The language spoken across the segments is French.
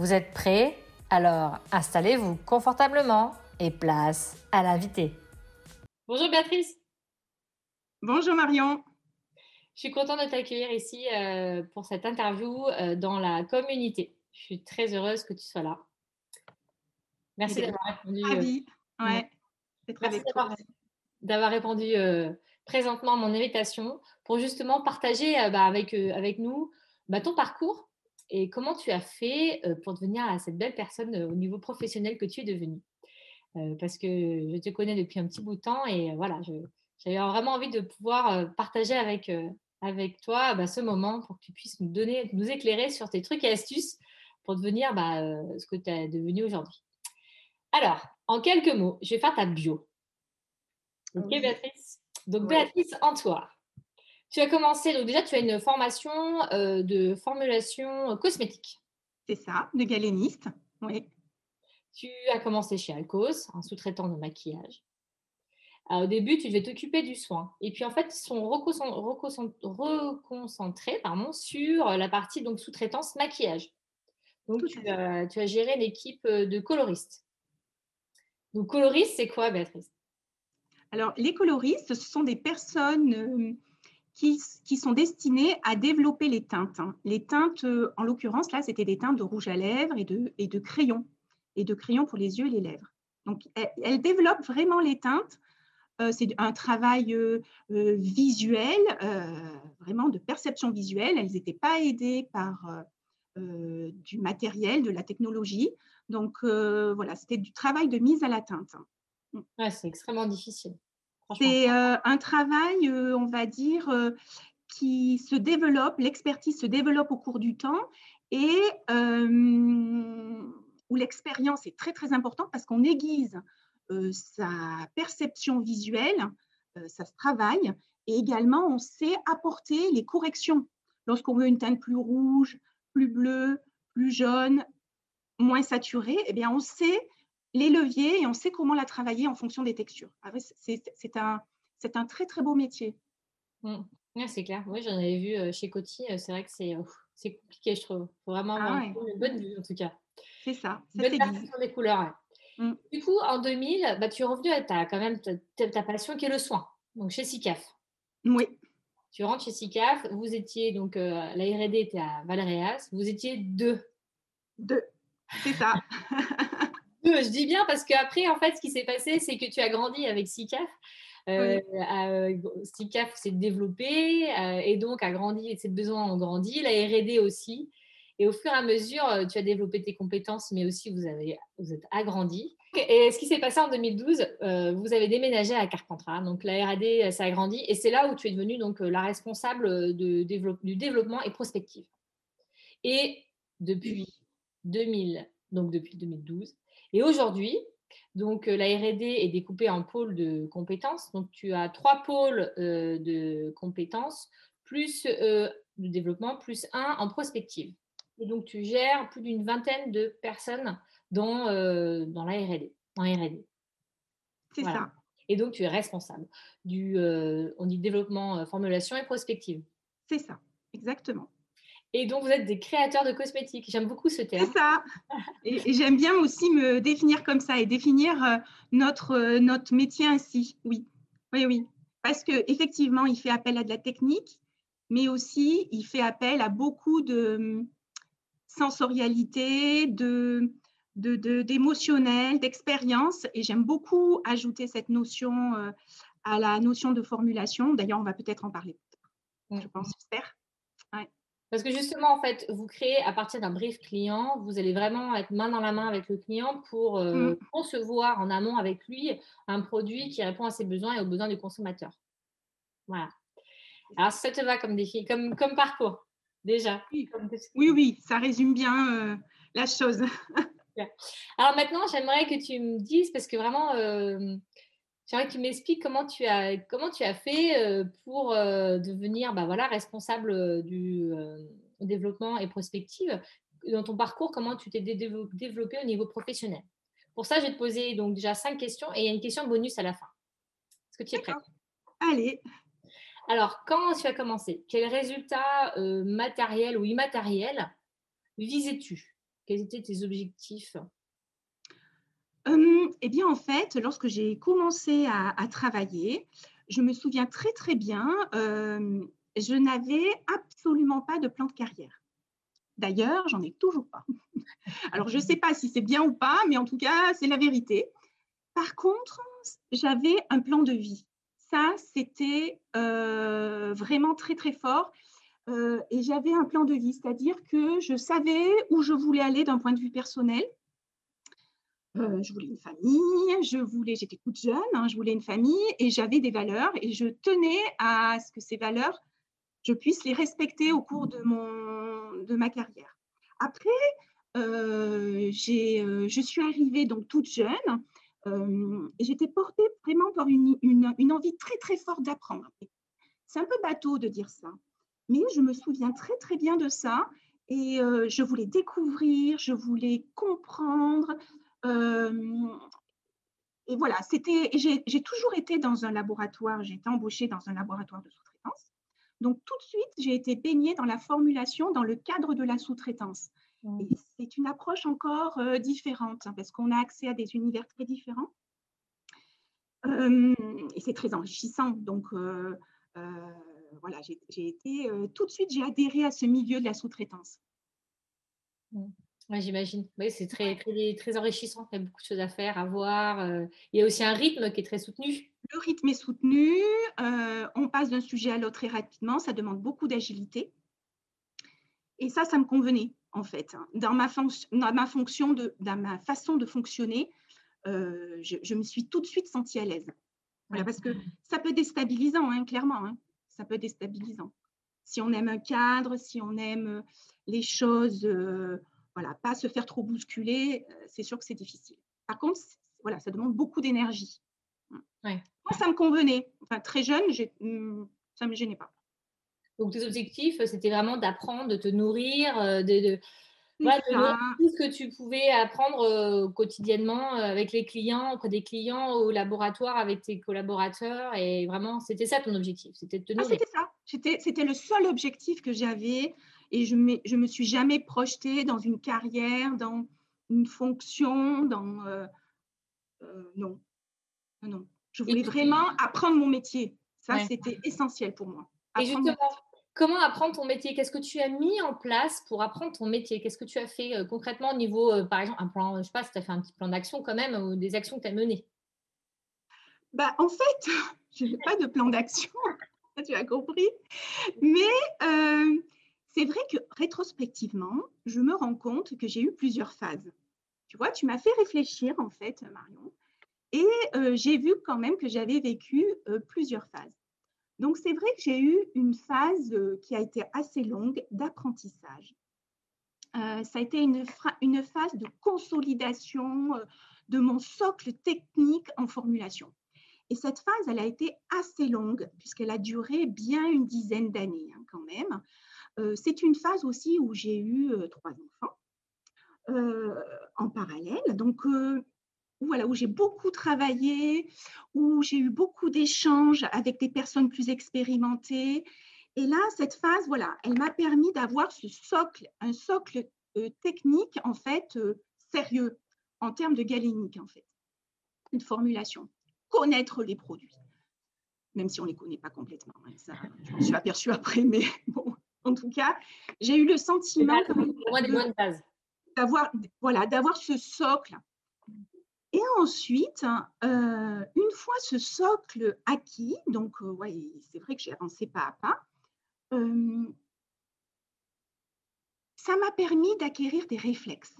Vous êtes prêts? Alors installez-vous confortablement et place à l'invité. Bonjour Béatrice. Bonjour Marion. Je suis contente de t'accueillir ici euh, pour cette interview euh, dans la communauté. Je suis très heureuse que tu sois là. Merci d'avoir répondu. Euh, ouais, Merci d'avoir répondu présentement à mon invitation pour justement partager bah, avec, avec nous bah, ton parcours et comment tu as fait euh, pour devenir cette belle personne euh, au niveau professionnel que tu es devenue? Euh, Parce que je te connais depuis un petit bout de temps et voilà, j'avais vraiment envie de pouvoir partager avec, avec toi bah, ce moment pour que tu puisses nous donner, nous éclairer sur tes trucs et astuces pour devenir bah, ce que tu es devenu aujourd'hui. Alors, en quelques mots, je vais faire ta bio. Ok, Béatrice? Donc, Béatrice Antoine. Tu as commencé, donc déjà, tu as une formation euh, de formulation cosmétique. C'est ça, de galéniste, oui. Tu as commencé chez Alcos, un sous-traitant de maquillage. au début, tu devais t'occuper du soin. Et puis, en fait, ils sont reconcentrés pardon, sur la partie donc sous-traitance maquillage. Donc, tu as, tu as, géré l'équipe de coloristes. Donc, coloriste, c'est quoi, Béatrice? Alors, les coloristes, ce sont des personnes qui, sont destinés à développer les teintes. Hein. Les teintes, euh, en l'occurrence, là, c'était des teintes de rouge à lèvres et de, crayon, et de crayon pour les yeux et les lèvres. Donc, elles, développent vraiment les teintes. Euh, c'est un travail euh, visuel, vraiment de perception visuelle. Elles n'étaient pas aidées par du matériel, de la technologie. Donc, voilà, c'était du travail de mise à la teinte. c'est extrêmement difficile. C'est euh, un travail, euh, on va dire, euh, qui se développe, l'expertise se développe au cours du temps et où l'expérience est très, très importante parce qu'on aiguise sa perception visuelle, ça se travaille, et également on sait apporter les corrections. Lorsqu'on veut une teinte plus rouge, plus bleue, plus jaune, moins saturée, eh bien on sait les leviers et on sait comment la travailler en fonction des textures. Ah c'est un, un très, très beau métier. Mmh. c'est clair. Oui, j'en avais vu euh, chez Coty. Euh, c'est vrai que c'est compliqué, je trouve. Faut vraiment avoir ah une bonne vue, en tout cas. C'est ça. Une bonne perception des couleurs. Mmh. Du coup, en 2000, bah, tu es revenu à ta, quand même ta, passion qui est le soin, donc chez SICAF. Oui. Tu rentres chez SICAF. Vous étiez, donc, euh, la R&D était à Valréas. Vous étiez deux. Deux. C'est ça. je dis bien parce qu'après, en fait, ce qui s'est passé, c'est que tu as grandi avec SICAF. Euh, euh, SICAF s'est développé euh, et donc a grandi et ses besoins ont grandi, la R&D aussi. Et au fur et à mesure, euh, tu as développé tes compétences, mais aussi vous, avez, vous êtes agrandi. Et ce qui s'est passé en 2012, vous avez déménagé à Carpentras. Donc la R&D, ça a grandi. Et c'est là où tu es devenue donc, la responsable de du développement et prospective. Et depuis 2000, donc depuis 2012, et aujourd'hui, donc euh, la R&D est découpée en pôles de compétences. Donc tu as trois pôles euh, de compétences plus euh, de développement plus un en prospective. Et donc tu gères plus d'une vingtaine de personnes dans, dans la R&D. C'est ça. Et donc tu es responsable du on dit développement, formulation et prospective. C'est ça, exactement. Et donc, vous êtes des créateurs de cosmétiques. J'aime beaucoup ce terme. C'est ça. Et, j'aime bien aussi me définir comme ça et définir euh, notre, euh, notre métier ainsi. Oui, oui, oui. Parce qu'effectivement, il fait appel à de la technique, mais aussi il fait appel à beaucoup de hum, sensorialité, de d'émotionnel, d'expérience. Et j'aime beaucoup ajouter cette notion euh, à la notion de formulation. D'ailleurs, on va peut-être en parler. Je pense, j'espère. Parce que justement, en fait, vous créez à partir d'un brief client, vous allez vraiment être main dans la main avec le client pour euh, mm. concevoir en amont avec lui un produit qui répond à ses besoins et aux besoins du consommateur. Voilà. Alors, ça te va comme défi, comme, comme parcours, déjà? Oui, oui, ça résume bien. Euh, la chose. Alors maintenant, j'aimerais que tu me dises, parce que vraiment, euh, j'aimerais que tu m'expliques comment tu as, comment tu as fait euh, pour euh, devenir bah, voilà, responsable du développement et prospective. Dans ton parcours, comment tu t'es développé au niveau professionnel? Pour ça, je vais te poser donc déjà cinq questions et il y a une question bonus à la fin. Est-ce que tu es prête? Allez. Alors, quand tu as commencé? Quels résultats matériels ou immatériels visais-tu? Quels étaient tes objectifs? Eh bien, en fait, lorsque j'ai commencé à, travailler, je me souviens très, très bien, hum, je n'avais absolument pas de plan de carrière. D'ailleurs, j'en ai toujours pas. Alors, je ne sais pas si c'est bien ou pas, mais en tout cas, c'est la vérité. Par contre, j'avais un plan de vie. Ça, c'était euh, vraiment très, très fort. Euh, et j'avais un plan de vie, c'est-à-dire que je savais où je voulais aller d'un point de vue personnel. Euh, je voulais une famille, je voulais, j'étais toute jeune, hein, je voulais une famille et j'avais des valeurs et je tenais à ce que ces valeurs, je puisse les respecter au cours de, mon, de ma carrière. Après, euh, je suis arrivée donc toute jeune et j'étais portée vraiment par une, une, envie très très forte d'apprendre. C'est un peu bateau de dire ça, mais je me souviens très, très bien de ça. Et euh, je voulais découvrir, je voulais comprendre. Et voilà, c'était. J'ai toujours été dans un laboratoire, j'ai été embauchée dans un laboratoire de sous-traitance. Donc, tout de suite, j'ai été baignée dans la formulation dans le cadre de la sous-traitance. Mmh. Et c'est une approche encore euh, différente hein, parce qu'on a accès à des univers très différents. et c'est très enrichissant. Donc, voilà, j'ai été tout de suite, j'ai adhéré à ce milieu de la sous-traitance. Mmh. Oui, j'imagine. Oui, c'est très, très, très, enrichissant. Il y a beaucoup de choses à faire, à voir. Euh. il y a aussi un rythme qui est très soutenu. Le rythme est soutenu. Euh, on passe d'un sujet à l'autre très rapidement. Ça demande beaucoup d'agilité. Et ça, ça me convenait, en fait. Dans ma, dans ma fonction, de, dans ma façon de fonctionner, je, je, me suis tout de suite sentie à l'aise. Voilà, parce que ça peut être déstabilisant, hein, clairement. Hein ça peut être déstabilisant. Si on aime un cadre, si on aime euh, les choses, euh, voilà, pas se faire trop bousculer, euh, c'est sûr que c'est difficile. Par contre, voilà, ça demande beaucoup d'énergie. Moi, ça me convenait. Enfin, très jeune, hmm, ça ne me gênait pas. Donc, tes objectifs, c'était vraiment d'apprendre, de te nourrir, de, tout ce que tu pouvais apprendre euh, quotidiennement euh, avec les clients, auprès des clients, au laboratoire, avec tes collaborateurs. Et vraiment, c'était ça ton objectif, c'était de te ah, c'était ça. C'était le seul objectif que j'avais. Et je ne me suis jamais projetée dans une carrière, dans une fonction, dans... Euh, non. non. Je voulais vraiment apprendre mon métier. Ça, c'était essentiel pour moi. et justement, Comment apprendre ton métier? Qu'est-ce que tu as mis en place pour apprendre ton métier? Qu'est-ce que tu as fait euh, concrètement au niveau, euh, par exemple, un plan, je ne sais pas si tu as fait un petit plan d'action quand même, ou des actions que tu as menées? Bah, En fait, je n'ai pas de plan d'action, tu as compris. Mais euh, c'est vrai que rétrospectivement, je me rends compte que j'ai eu plusieurs phases. Tu vois, tu m'as fait réfléchir en fait, Marion, et j'ai vu quand même que j'avais vécu plusieurs phases. Donc, c'est vrai que j'ai eu une phase euh, qui a été assez longue d'apprentissage. Euh, ça a été une, phase de consolidation euh, de mon socle technique en formulation. Et cette phase, elle a été assez longue puisqu'elle a duré bien une dizaine d'années hein, quand même. C'est une phase aussi où j'ai eu trois enfants en parallèle. Donc, voilà, où j'ai beaucoup travaillé, où j'ai eu beaucoup d'échanges avec des personnes plus expérimentées. Et là, cette phase, voilà, elle m'a permis d'avoir ce socle, un socle euh, technique, en fait, euh, sérieux, en termes de galénique, en fait, une formulation, connaître les produits, même si on ne les connaît pas complètement. Hein, ça, je m'en suis aperçue après, mais bon, en tout cas, j'ai eu le sentiment d'avoir voilà, d'avoir ce socle et ensuite, euh, une fois ce socle acquis, donc euh, ouais, c'est vrai que j'ai avancé pas à pas, euh, ça m'a permis d'acquérir des réflexes.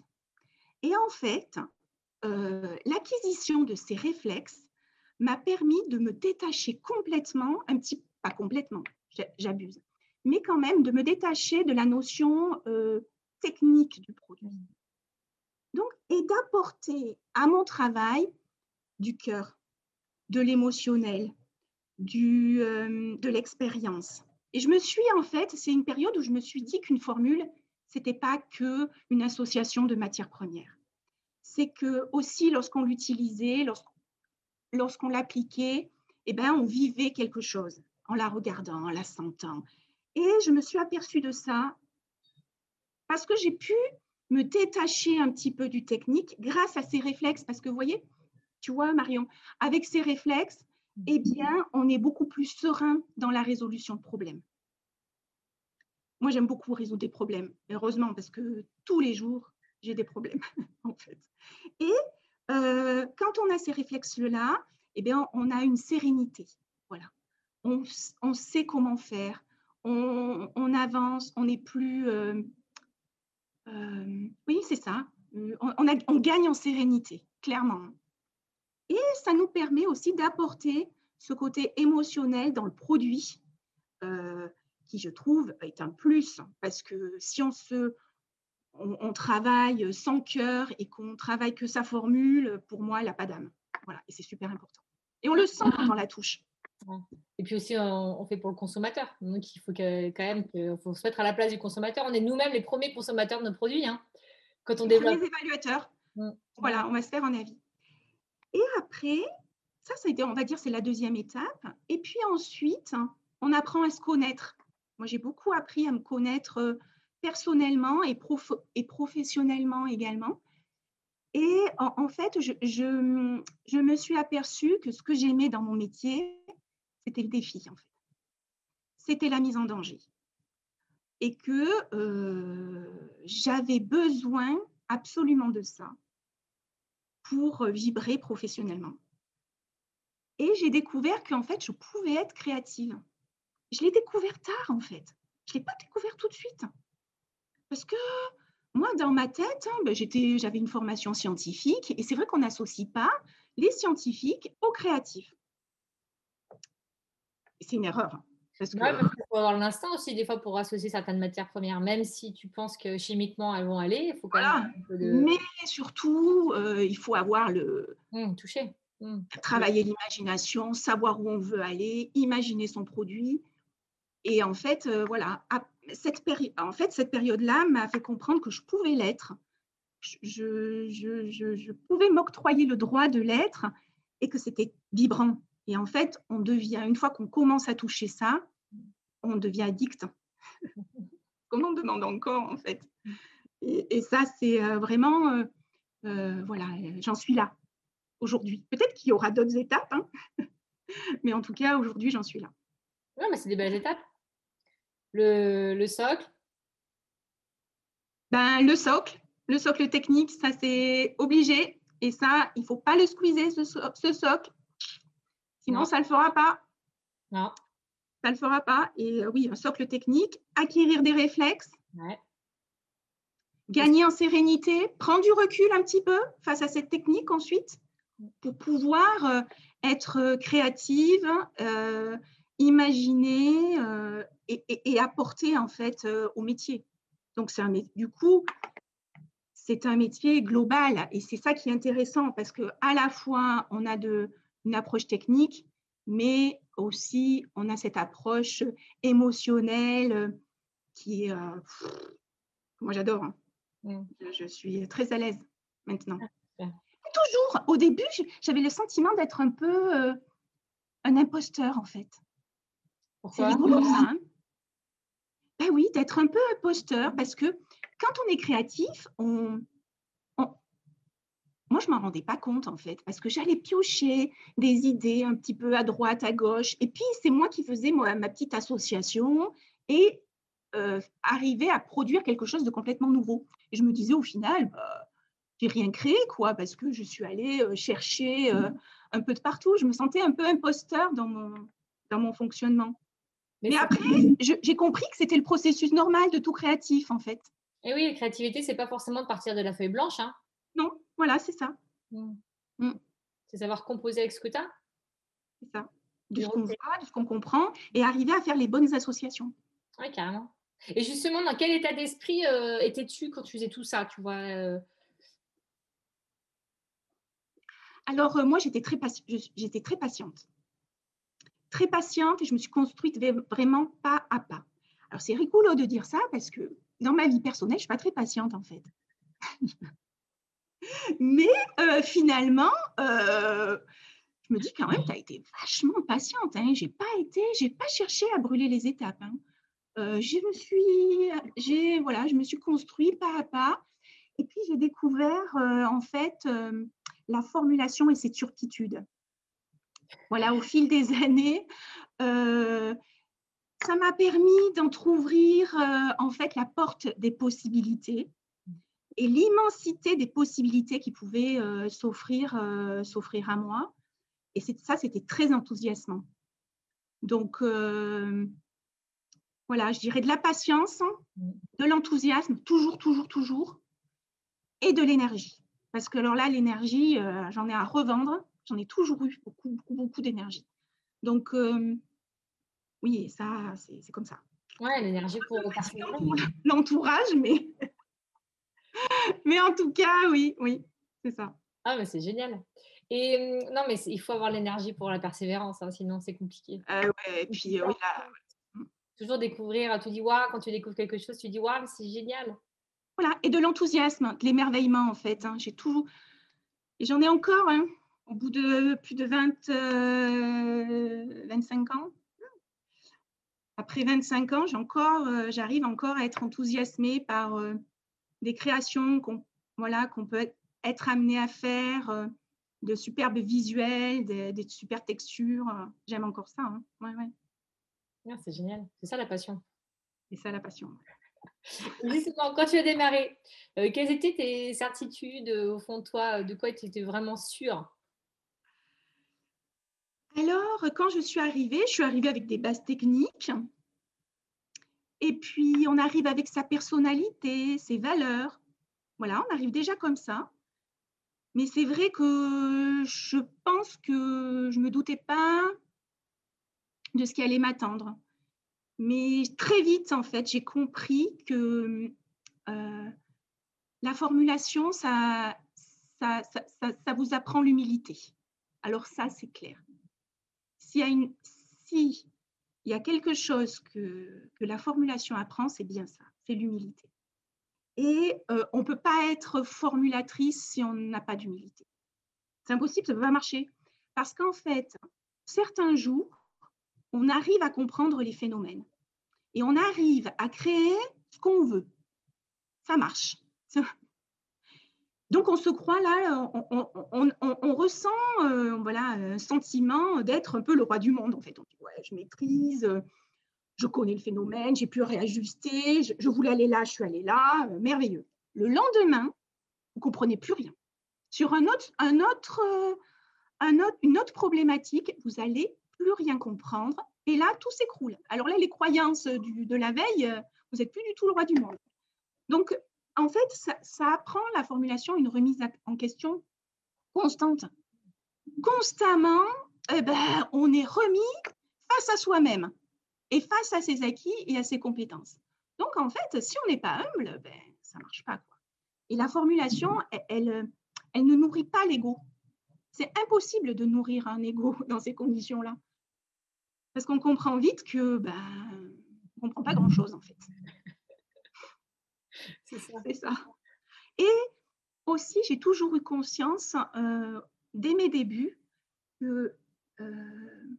Et en fait, l'acquisition de ces réflexes m'a permis de me détacher complètement, un petit, pas complètement, j'abuse, mais quand même de me détacher de la notion technique du produit. et d'apporter à mon travail du cœur, de l'émotionnel, euh, de l'expérience. Et je me suis en fait, c'est une période où je me suis dit qu'une formule, c'était pas que une association de matières premières. C'est que aussi lorsqu'on l'utilisait, lorsqu'on l'appliquait, eh ben, on vivait quelque chose en la regardant, en la sentant. Et je me suis aperçue de ça parce que j'ai pu me détacher un petit peu du technique grâce à ces réflexes. Parce que vous voyez, tu vois, Marion, avec ces réflexes, eh bien, on est beaucoup plus serein dans la résolution de problèmes. Moi, j'aime beaucoup résoudre des problèmes, heureusement, parce que tous les jours, j'ai des problèmes, en fait. Et euh, quand on a ces réflexes-là, eh bien, on a une sérénité. Voilà. On, sait comment faire, on, avance, on n'est plus. Euh, euh, oui, c'est ça. On, on, gagne en sérénité, clairement. Et ça nous permet aussi d'apporter ce côté émotionnel dans le produit, euh, qui je trouve est un plus, parce que si on se, on, travaille sans cœur et qu'on travaille que sa formule, pour moi, elle n'a pas d'âme. Voilà, et c'est super important. Et on le sent quand on la touche. Et puis aussi, on, fait pour le consommateur. Donc, il faut que, quand même faut se mettre à la place du consommateur. On est nous-mêmes les premiers consommateurs de nos produits. Hein, quand on développe. Les évaluateurs. Mmh. Voilà, on va se faire un avis. Et après, ça, ça on va dire, c'est la deuxième étape. Et puis ensuite, on apprend à se connaître. Moi, j'ai beaucoup appris à me connaître euh, personnellement et, et professionnellement également. Et en, fait, je, je, me suis aperçue que ce que j'aimais dans mon métier, c'était le défi, en fait. C'était la mise en danger. Et que euh, j'avais besoin absolument de ça pour vibrer professionnellement. Et j'ai découvert qu'en fait, je pouvais être créative. Je l'ai découvert tard, en fait. Je ne l'ai pas découvert tout de suite. Parce que moi, dans ma tête, hein, ben, j'avais une formation scientifique et c'est vrai qu'on n'associe pas les scientifiques aux créatifs. C'est une erreur. Parce que... Ouais, parce faut avoir l'instinct aussi, des fois, pour associer certaines matières premières, même si tu penses que chimiquement elles vont aller. Il faut quand même un peu de... Mais surtout, euh, il faut avoir le. Mmh, toucher. Mmh. Travailler l'imagination, savoir où on veut aller, imaginer son produit. Et en fait, euh, voilà, cette, en fait, cette période-là m'a fait comprendre que je pouvais l'être. Je, je, je, je pouvais m'octroyer le droit de l'être et que c'était vibrant. Et en fait, on devient, une fois qu'on commence à toucher ça, on devient addict. Qu'on en demande encore, en fait. Et, ça, c'est euh, vraiment, euh, euh, voilà, j'en suis là aujourd'hui. Peut-être qu'il y aura d'autres étapes, hein. mais en tout cas, aujourd'hui, j'en suis là. Oui, mais c'est des belles étapes. Le, le socle? Ben, Le socle, le socle technique, ça c'est obligé. Et ça, il ne faut pas le squeezer, ce, ce socle. Sinon, ça ne le fera pas. Non. Ça ne le fera pas. Et euh, oui, un socle technique, acquérir des réflexes. Gagner en sérénité, prendre du recul un petit peu face à cette technique ensuite pour pouvoir euh, être euh, créative, imaginer et, apporter en fait au métier. Donc c'est un du coup c'est un métier global et c'est ça qui est intéressant parce que à la fois on a de une approche technique, mais aussi on a cette approche émotionnelle qui est, euh, moi j'adore. Hein. Mmh. Je, suis très à l'aise maintenant. Ah, toujours, au début, j'avais le sentiment d'être un peu euh, un imposteur en fait. C'est rigolo ça. Hein. ben oui, d'être un peu imposteur parce que quand on est créatif, on, moi, je ne m'en rendais pas compte, en fait, parce que j'allais piocher des idées un petit peu à droite, à gauche. Et puis, c'est moi qui faisais moi, ma petite association et euh, arriver à produire quelque chose de complètement nouveau. Et je me disais, au final, bah, j'ai rien créé, quoi, parce que je suis allée euh, chercher euh, un peu de partout. Je me sentais un peu imposteur dans mon, dans mon fonctionnement. Mais, après, j'ai compris que c'était le processus normal de tout créatif, en fait. Et oui, la créativité, c'est pas forcément de partir de la feuille blanche. Hein. Non, voilà, c'est ça. Mmh. Mmh. C'est savoir composer avec ce que tu as. C'est ça. De ce qu'on voit, de ce qu'on comprend et arriver à faire les bonnes associations. Oui, carrément. Et justement, dans quel état d'esprit euh, étais-tu quand tu faisais tout ça Tu vois, euh, Alors, moi, j'étais très, j'étais très patiente. Très patiente et je me suis construite vraiment pas à pas. Alors, c'est rigolo de dire ça parce que dans ma vie personnelle, je ne suis pas très patiente en fait. Mais euh, finalement, euh, je me dis quand même, tu as été vachement patiente. Hein. J'ai pas été, j'ai pas cherché à brûler les étapes. Hein. Euh, je me suis, j'ai voilà, je me suis construit pas à pas. Et puis j'ai découvert en fait la formulation et ses turpitudes. Voilà, au fil des années, ça m'a permis d'entrouvrir en fait la porte des possibilités et l'immensité des possibilités qui pouvaient s'offrir, s'offrir à moi. Et ça, c'était très enthousiasmant. Donc, voilà, je dirais de la patience, de l'enthousiasme, toujours, toujours, toujours, et de l'énergie. Parce que alors là, l'énergie, j'en ai à revendre, j'en ai toujours eu beaucoup, beaucoup, beaucoup d'énergie. Donc, oui, ça, c'est comme ça. Ouais, l'énergie pour l'entourage, mais mais en tout cas, oui, oui, c'est ça. Ah, mais c'est génial. Et mmh, non, mais il faut avoir l'énergie pour la persévérance, hein, sinon c'est compliqué. Ah ouais, et puis oui, mmh. Toujours découvrir, tu dis waouh, quand tu découvres quelque chose, tu dis waouh, c'est génial. Voilà, et de l'enthousiasme, de l'émerveillement en fait. Hein. J'ai toujours, et j'en ai encore, hein, au bout de plus de 20, 25 euh, ans. Après 25 ans, encore, euh, j'arrive encore à être enthousiasmée par euh, des créations qu'on voilà, qu'on peut être, amené à faire, de superbes visuels, des, super textures. J'aime encore ça. Hein. Ouais, ouais. Ah, c'est génial. C'est ça la passion. C'est ça la passion. Justement, quand tu as démarré, quelles étaient tes certitudes au fond de toi De quoi tu étais vraiment sûre? Alors, quand je suis arrivée, je suis arrivée avec des bases techniques. Et puis, on arrive avec sa personnalité, ses valeurs. Voilà, on arrive déjà comme ça. Mais c'est vrai que je pense que je ne me doutais pas de ce qui allait m'attendre. Mais très vite, en fait, j'ai compris que euh, la formulation, ça, ça, ça vous apprend l'humilité. Alors ça, c'est clair s'il y a une, si il y a quelque chose que, que la formulation apprend, c'est bien ça, c'est l'humilité. Et euh, on ne peut pas être formulatrice si on n'a pas d'humilité. C'est impossible, ça ne peut pas marcher. Parce qu'en fait, certains jours, on arrive à comprendre les phénomènes et on arrive à créer ce qu'on veut. Ça marche. Donc on se croit là, on, ressent euh, un sentiment d'être un peu le roi du monde en fait. On dit je maîtrise, je connais le phénomène, j'ai pu réajuster, je, voulais aller là, je suis allée là, euh, merveilleux. Le lendemain, vous comprenez plus rien. Sur euh, un autre, une autre problématique, vous allez plus rien comprendre et là tout s'écroule. Alors là, les croyances de la veille, vous n'êtes plus du tout le roi du monde. Donc en fait, ça, apprend la formulation, une remise en question constante. Constamment, eh ben, on est remis face à soi-même et face à ses acquis et à ses compétences. Donc, en fait, si on n'est pas humble, ben, ça ne marche pas. Quoi. Et la formulation, elle, elle, ne nourrit pas l'ego. C'est impossible de nourrir un ego dans ces conditions-là. Parce qu'on comprend vite que ben, on ne comprend pas grand-chose, en fait. C'est ça. Et aussi, j'ai toujours eu conscience, euh, dès mes débuts, que euh,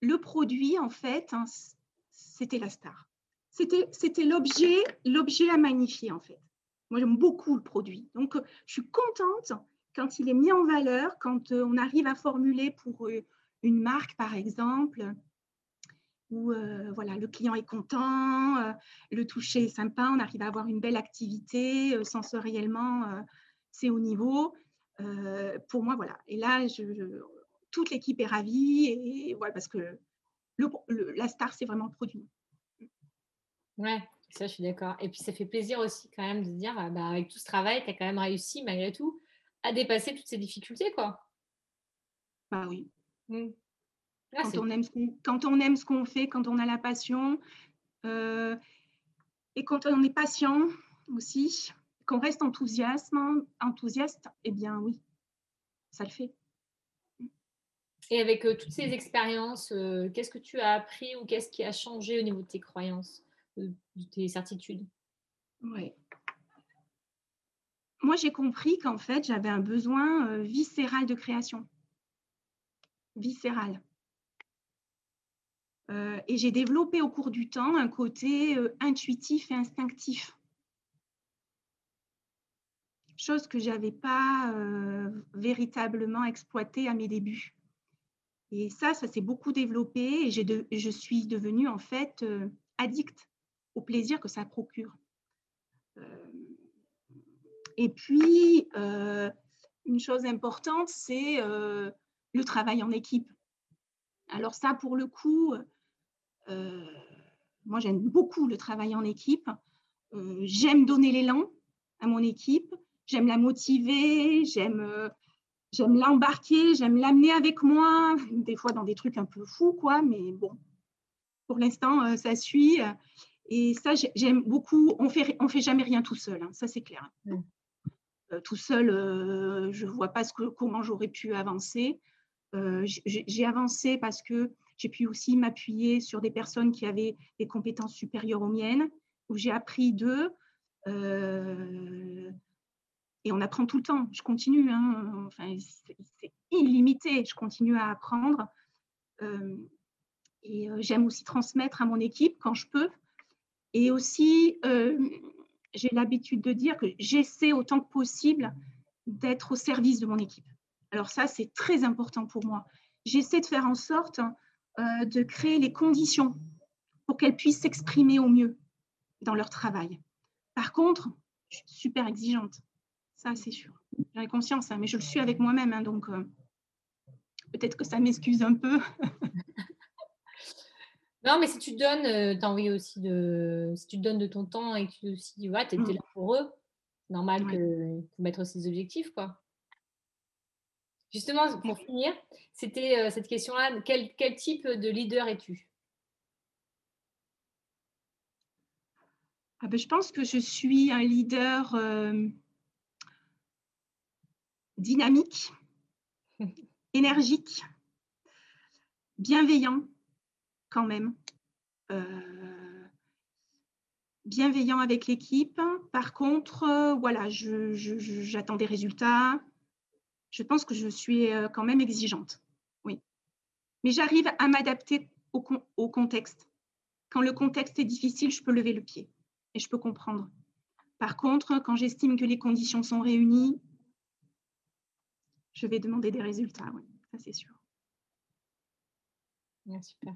le produit, en fait, hein, c'était la star. C'était l'objet, l'objet à magnifier, en fait. Moi, j'aime beaucoup le produit. Donc, je suis contente quand il est mis en valeur, quand euh, on arrive à formuler pour une marque, par exemple, où euh, voilà, le client est content, euh, le toucher est sympa, on arrive à avoir une belle activité euh, sensoriellement, c'est au niveau. pour moi, voilà. Et là, je, toute l'équipe est ravie et, voilà, parce que le, la star, c'est vraiment le produit. Ouais, ça, je suis d'accord. Et puis, ça fait plaisir aussi quand même de se dire, bah, avec tout ce travail, tu as quand même réussi, malgré tout, à dépasser toutes ces difficultés, quoi. Bah oui. Mmh. Ah, quand, on aime, quand on aime ce qu'on fait, quand on a la passion, euh, et quand on est patient aussi, qu'on reste enthousiaste, enthousiaste, eh bien oui. ça le fait. Et avec toutes ces expériences, qu'est-ce que tu as appris ou qu'est-ce qui a changé au niveau de tes croyances, de tes certitudes? Oui. Moi, j'ai compris qu'en fait, j'avais un besoin viscéral de création. Viscéral. Et j'ai développé au cours du temps un côté intuitif et instinctif chose que je n'avais pas véritablement exploitée à mes débuts. Et ça, ça s'est beaucoup développé et je suis devenue en fait addict au plaisir que ça procure. et puis, une chose importante, c'est le travail en équipe. Alors ça, pour le coup, moi j'aime beaucoup le travail en équipe. j'aime donner l'élan à mon équipe j'aime la motiver, j'aime euh, j'aime l'embarquer, j'aime l'amener avec moi, des fois dans des trucs un peu fous, quoi, mais bon, pour l'instant, euh, ça suit. Et ça, j'aime beaucoup. On fait, on fait jamais rien tout seul, hein, ça c'est clair. Euh, tout seul, je ne vois pas ce que, comment j'aurais pu avancer. j'ai avancé parce que j'ai pu aussi m'appuyer sur des personnes qui avaient des compétences supérieures aux miennes, où j'ai appris d'eux et on apprend tout le temps. Je continue, hein, enfin, c'est illimité. Je continue à apprendre. Euh, et euh, j'aime aussi transmettre à mon équipe quand je peux. Et aussi, euh, j'ai l'habitude de dire que j'essaie autant que possible d'être au service de mon équipe. Alors ça, c'est très important pour moi. J'essaie de faire en sorte de créer les conditions pour qu'elles puissent s'exprimer au mieux dans leur travail. Par contre, je suis super exigeante. Ça, c'est sûr. J'en ai conscience, hein, mais je le suis avec moi-même. Hein, donc, euh, peut-être que ça m'excuse un peu. non, mais si tu donnes, euh, as envie aussi de. Si tu donnes de ton temps et que tu aussi, ouais, es, mmh. là pour eux, c'est normal que faut mettre aussi des objectifs, quoi. Justement, pour finir, c'était euh, cette question-là quel, quel type de leader es-tu? Ah ben, Je pense que je suis un leader dynamique, énergique, bienveillant quand même. Euh, bienveillant avec l'équipe. Par contre, euh, voilà, j'attends des résultats. Je pense que je suis euh, quand même exigeante. Oui. Mais j'arrive à m'adapter au, au contexte. Quand le contexte est difficile, je peux lever le pied et je peux comprendre. Par contre, quand j'estime que les conditions sont réunies, je vais demander des résultats, oui, ça c'est sûr. super.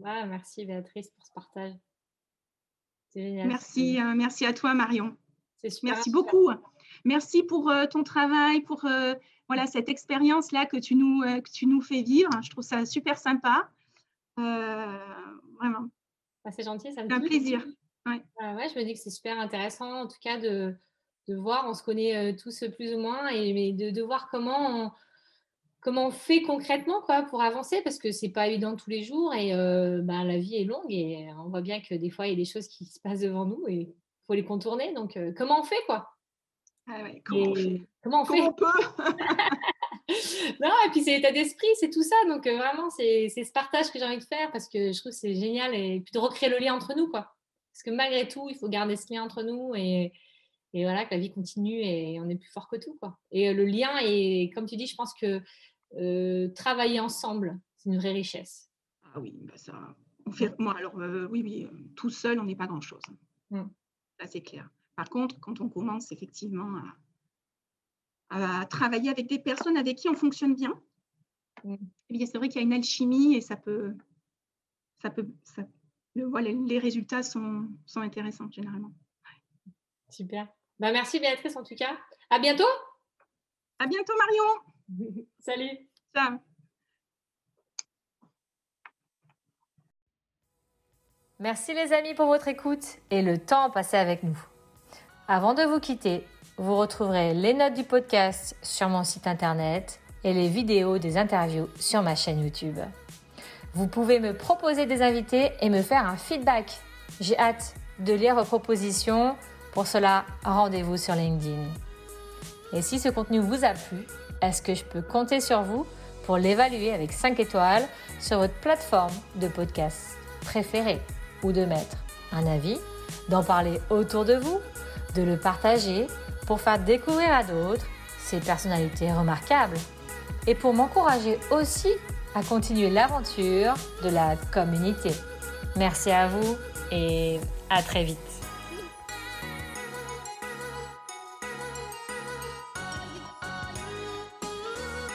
merci Béatrice pour ce partage. Merci, euh, merci à toi Marion. Merci beaucoup. Merci pour euh, ton travail, pour euh, voilà, cette expérience-là que, tu nous, que tu nous fais vivre. Je trouve ça super sympa. vraiment. Ah, c'est gentil, ça me fait un plaisir. Ouais. ouais, je me dis que c'est super intéressant en tout cas de, de voir, on se connaît tous plus ou moins, et mais de, voir comment on, comment on fait concrètement quoi, pour avancer, parce que c'est pas évident tous les jours, et bah, la vie est longue, et on voit bien que des fois, il y a des choses qui se passent devant nous, et il faut les contourner. Donc, comment on fait quoi? Ah comment, on fait? Comment on fait? on peut? Non, et puis c'est l'état d'esprit, c'est tout ça. Donc, vraiment, c'est ce partage que j'ai envie de faire, parce que je trouve que c'est génial, et puis de recréer le lien entre nous, quoi. Parce que malgré tout, il faut garder ce lien entre nous, et et voilà, que la vie continue et on est plus fort que tout. Quoi. Et euh, le lien, et comme tu dis, je pense que euh, travailler ensemble, c'est une vraie richesse. Ah oui, bah ça, on fait, moi, alors euh, oui, oui, tout seul, on n'est pas grand-chose. Mmh. Ça, c'est clair. Par contre, quand on commence effectivement à, travailler avec des personnes avec qui on fonctionne bien, mmh. eh c'est vrai qu'il y a une alchimie et ça peut, ça peut, ça, voilà, les résultats sont, sont intéressants généralement. Super. Bah, merci Béatrice en tout cas. À bientôt. À bientôt Marion. Salut. Ciao. Merci les amis pour votre écoute et le temps passé avec nous. Avant de vous quitter, vous retrouverez les notes du podcast sur mon site internet et les vidéos des interviews sur ma chaîne YouTube. Vous pouvez me proposer des invités et me faire un feedback. J'ai hâte de lire vos propositions pour cela, rendez-vous sur LinkedIn. Et si ce contenu vous a plu, est-ce que je peux compter sur vous pour l'évaluer avec 5 étoiles sur votre plateforme de podcast préférée ou de mettre un avis, d'en parler autour de vous, de le partager pour faire découvrir à d'autres ces personnalités remarquables et pour m'encourager aussi à continuer l'aventure de la communauté. Merci à vous et à très vite.